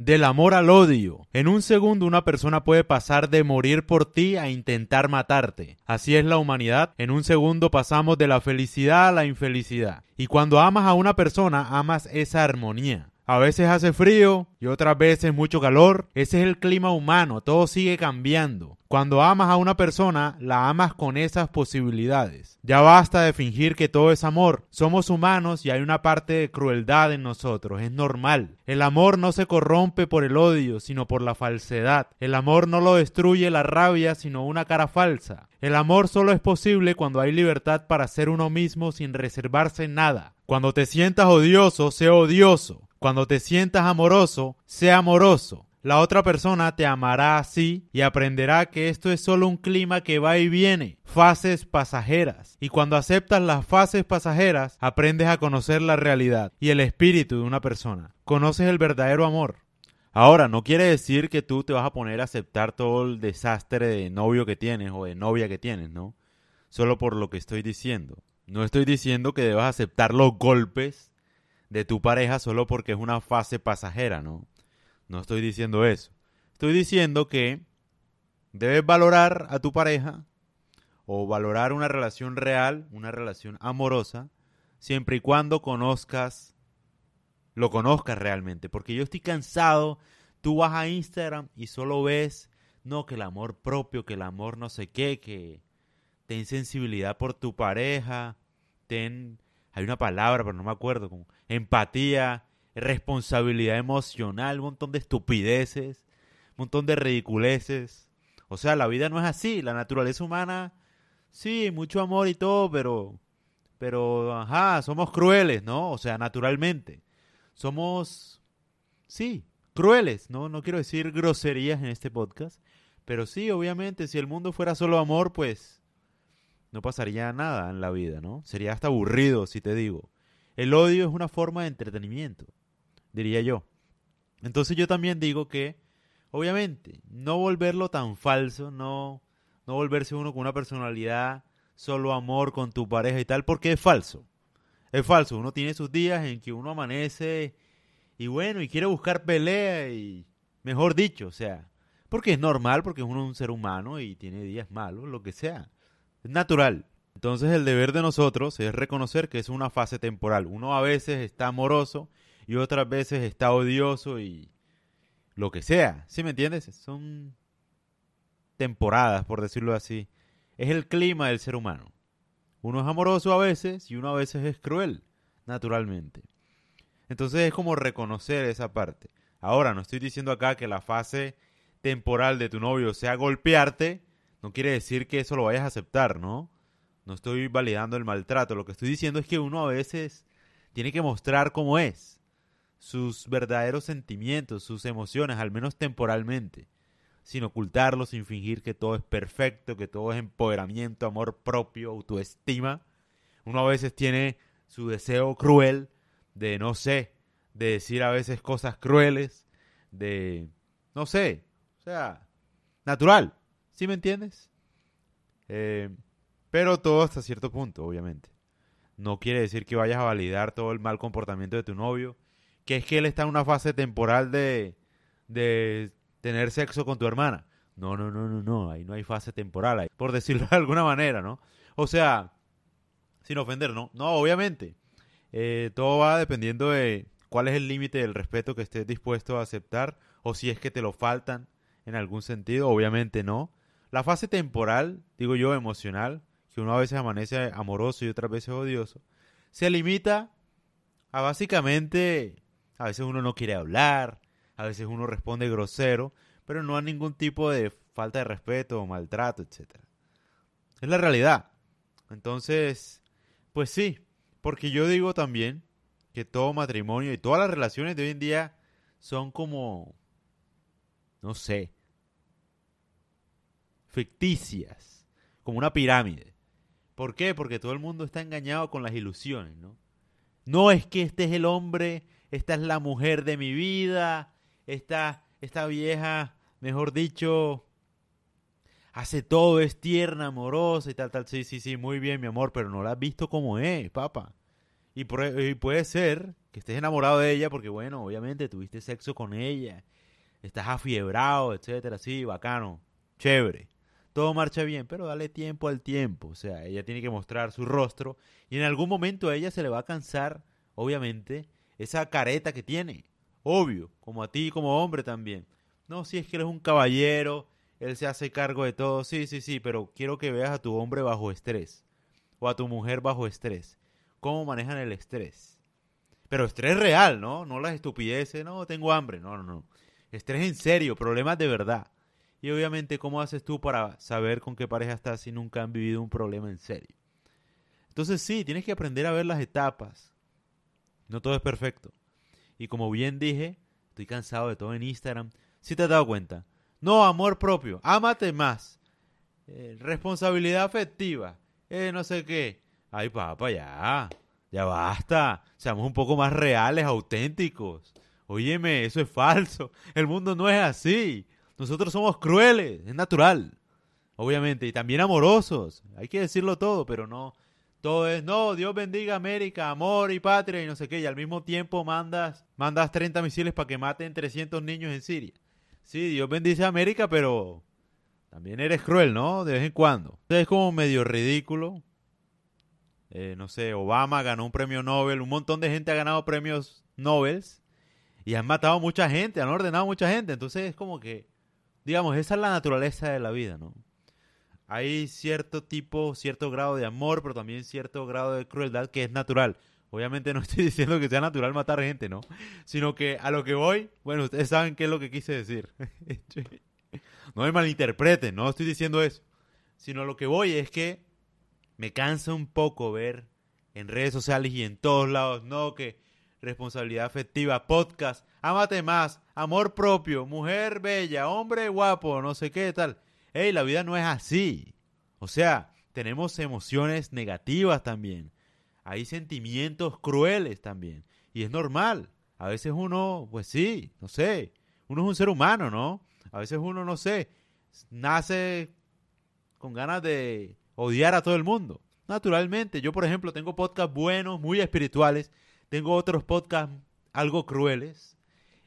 del amor al odio. En un segundo una persona puede pasar de morir por ti a intentar matarte. Así es la humanidad. En un segundo pasamos de la felicidad a la infelicidad. Y cuando amas a una persona, amas esa armonía. A veces hace frío y otras veces mucho calor. Ese es el clima humano, todo sigue cambiando. Cuando amas a una persona, la amas con esas posibilidades. Ya basta de fingir que todo es amor. Somos humanos y hay una parte de crueldad en nosotros, es normal. El amor no se corrompe por el odio, sino por la falsedad. El amor no lo destruye la rabia, sino una cara falsa. El amor solo es posible cuando hay libertad para ser uno mismo sin reservarse nada. Cuando te sientas odioso, sé odioso. Cuando te sientas amoroso, sé amoroso. La otra persona te amará así y aprenderá que esto es solo un clima que va y viene, fases pasajeras. Y cuando aceptas las fases pasajeras, aprendes a conocer la realidad y el espíritu de una persona. Conoces el verdadero amor. Ahora, no quiere decir que tú te vas a poner a aceptar todo el desastre de novio que tienes o de novia que tienes, ¿no? Solo por lo que estoy diciendo. No estoy diciendo que debas aceptar los golpes de tu pareja solo porque es una fase pasajera, ¿no? No estoy diciendo eso. Estoy diciendo que debes valorar a tu pareja o valorar una relación real, una relación amorosa, siempre y cuando conozcas, lo conozcas realmente. Porque yo estoy cansado, tú vas a Instagram y solo ves, no, que el amor propio, que el amor no sé qué, que ten sensibilidad por tu pareja, ten hay una palabra, pero no me acuerdo, como empatía, responsabilidad emocional, un montón de estupideces, un montón de ridiculeces. O sea, la vida no es así, la naturaleza humana, sí, mucho amor y todo, pero, pero, ajá, somos crueles, ¿no? O sea, naturalmente. Somos, sí, crueles, ¿no? No quiero decir groserías en este podcast, pero sí, obviamente, si el mundo fuera solo amor, pues no pasaría nada en la vida, ¿no? Sería hasta aburrido si te digo. El odio es una forma de entretenimiento, diría yo. Entonces yo también digo que, obviamente, no volverlo tan falso, no, no volverse uno con una personalidad, solo amor con tu pareja y tal, porque es falso. Es falso, uno tiene sus días en que uno amanece y bueno, y quiere buscar pelea y, mejor dicho, o sea, porque es normal, porque uno es un ser humano y tiene días malos, lo que sea. Es natural. Entonces el deber de nosotros es reconocer que es una fase temporal. Uno a veces está amoroso y otras veces está odioso y lo que sea. ¿Sí me entiendes? Son temporadas, por decirlo así. Es el clima del ser humano. Uno es amoroso a veces y uno a veces es cruel, naturalmente. Entonces es como reconocer esa parte. Ahora, no estoy diciendo acá que la fase temporal de tu novio sea golpearte no quiere decir que eso lo vayas a aceptar, ¿no? No estoy validando el maltrato. Lo que estoy diciendo es que uno a veces tiene que mostrar cómo es, sus verdaderos sentimientos, sus emociones, al menos temporalmente, sin ocultarlos, sin fingir que todo es perfecto, que todo es empoderamiento, amor propio, autoestima. Uno a veces tiene su deseo cruel de, no sé, de decir a veces cosas crueles, de, no sé, o sea, natural. ¿Sí me entiendes? Eh, pero todo hasta cierto punto, obviamente. No quiere decir que vayas a validar todo el mal comportamiento de tu novio, que es que él está en una fase temporal de, de tener sexo con tu hermana. No, no, no, no, no, ahí no hay fase temporal, por decirlo de alguna manera, ¿no? O sea, sin ofender, ¿no? No, obviamente. Eh, todo va dependiendo de cuál es el límite del respeto que estés dispuesto a aceptar o si es que te lo faltan en algún sentido, obviamente no. La fase temporal, digo yo, emocional, que uno a veces amanece amoroso y otras veces odioso, se limita a básicamente, a veces uno no quiere hablar, a veces uno responde grosero, pero no a ningún tipo de falta de respeto o maltrato, etc. Es la realidad. Entonces, pues sí, porque yo digo también que todo matrimonio y todas las relaciones de hoy en día son como, no sé, ficticias, como una pirámide. ¿Por qué? Porque todo el mundo está engañado con las ilusiones, ¿no? No es que este es el hombre, esta es la mujer de mi vida, esta, esta vieja, mejor dicho, hace todo, es tierna, amorosa y tal, tal. Sí, sí, sí, muy bien, mi amor, pero no la has visto como es, papá. Y, puede ser que estés enamorado de ella porque, bueno, obviamente tuviste sexo con ella, estás afiebrado, etcétera, sí, bacano, chévere. Todo marcha bien, pero dale tiempo al tiempo. O sea, ella tiene que mostrar su rostro y en algún momento a ella se le va a cansar, obviamente, esa careta que tiene. Obvio, como a ti como hombre también. No, si es que eres un caballero, él se hace cargo de todo. Sí, sí, sí, pero quiero que veas a tu hombre bajo estrés o a tu mujer bajo estrés. ¿Cómo manejan el estrés? Pero estrés real, ¿no? No las estupideces, no, tengo hambre, no, no, no. Estrés en serio, problemas de verdad. Y obviamente, ¿cómo haces tú para saber con qué pareja estás si nunca han vivido un problema en serio? Entonces sí, tienes que aprender a ver las etapas. No todo es perfecto. Y como bien dije, estoy cansado de todo en Instagram. Si te has dado cuenta. No, amor propio. Ámate más. Eh, responsabilidad afectiva. Eh, no sé qué. Ay, papá, ya. Ya basta. Seamos un poco más reales, auténticos. Óyeme, eso es falso. El mundo no es así. Nosotros somos crueles, es natural. Obviamente, y también amorosos. Hay que decirlo todo, pero no todo es, no, Dios bendiga América, amor y patria y no sé qué, y al mismo tiempo mandas, mandas 30 misiles para que maten 300 niños en Siria. Sí, Dios bendice a América, pero también eres cruel, ¿no? De vez en cuando. Es como medio ridículo. Eh, no sé, Obama ganó un premio Nobel, un montón de gente ha ganado premios Nobel y han matado mucha gente, han ordenado mucha gente. Entonces es como que, digamos, esa es la naturaleza de la vida, ¿no? hay cierto tipo, cierto grado de amor, pero también cierto grado de crueldad que es natural. Obviamente no estoy diciendo que sea natural matar gente, ¿no? Sino que a lo que voy, bueno, ustedes saben qué es lo que quise decir. no me malinterpreten, no estoy diciendo eso. Sino lo que voy es que me cansa un poco ver en redes sociales y en todos lados, no, que responsabilidad afectiva, podcast, amate más, amor propio, mujer bella, hombre guapo, no sé qué tal. Hey, la vida no es así. O sea, tenemos emociones negativas también. Hay sentimientos crueles también. Y es normal. A veces uno, pues sí, no sé. Uno es un ser humano, ¿no? A veces uno, no sé, nace con ganas de odiar a todo el mundo. Naturalmente, yo por ejemplo tengo podcasts buenos, muy espirituales. Tengo otros podcasts algo crueles.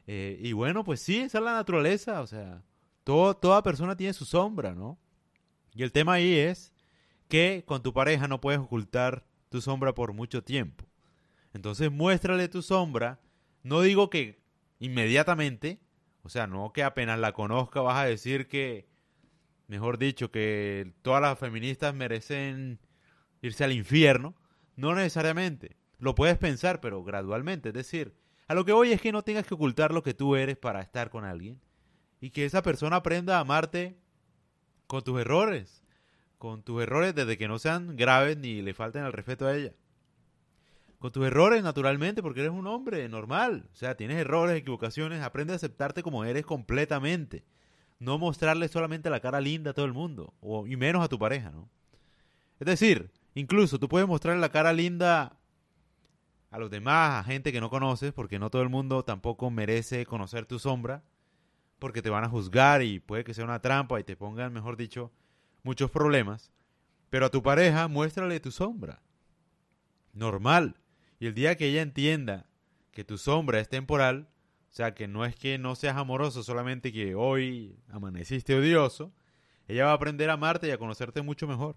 Eh, y bueno, pues sí, esa es la naturaleza. O sea, toda persona tiene su sombra, ¿no? Y el tema ahí es que con tu pareja no puedes ocultar tu sombra por mucho tiempo. Entonces muéstrale tu sombra. No digo que inmediatamente, o sea, no que apenas la conozca vas a decir que, mejor dicho, que todas las feministas merecen irse al infierno. No necesariamente. Lo puedes pensar, pero gradualmente. Es decir, a lo que voy es que no tengas que ocultar lo que tú eres para estar con alguien y que esa persona aprenda a amarte con tus errores, con tus errores desde que no sean graves ni le falten el respeto a ella. Con tus errores, naturalmente, porque eres un hombre normal. O sea, tienes errores, equivocaciones, aprende a aceptarte como eres completamente. No mostrarle solamente la cara linda a todo el mundo, o, y menos a tu pareja, ¿no? Es decir, incluso tú puedes mostrarle la cara linda a los demás, a gente que no conoces, porque no todo el mundo tampoco merece conocer tu sombra porque te van a juzgar y puede que sea una trampa y te pongan, mejor dicho, muchos problemas. Pero a tu pareja muéstrale tu sombra. Normal. Y el día que ella entienda que tu sombra es temporal, o sea, que no es que no seas amoroso, solamente que hoy amaneciste odioso, ella va a aprender a amarte y a conocerte mucho mejor.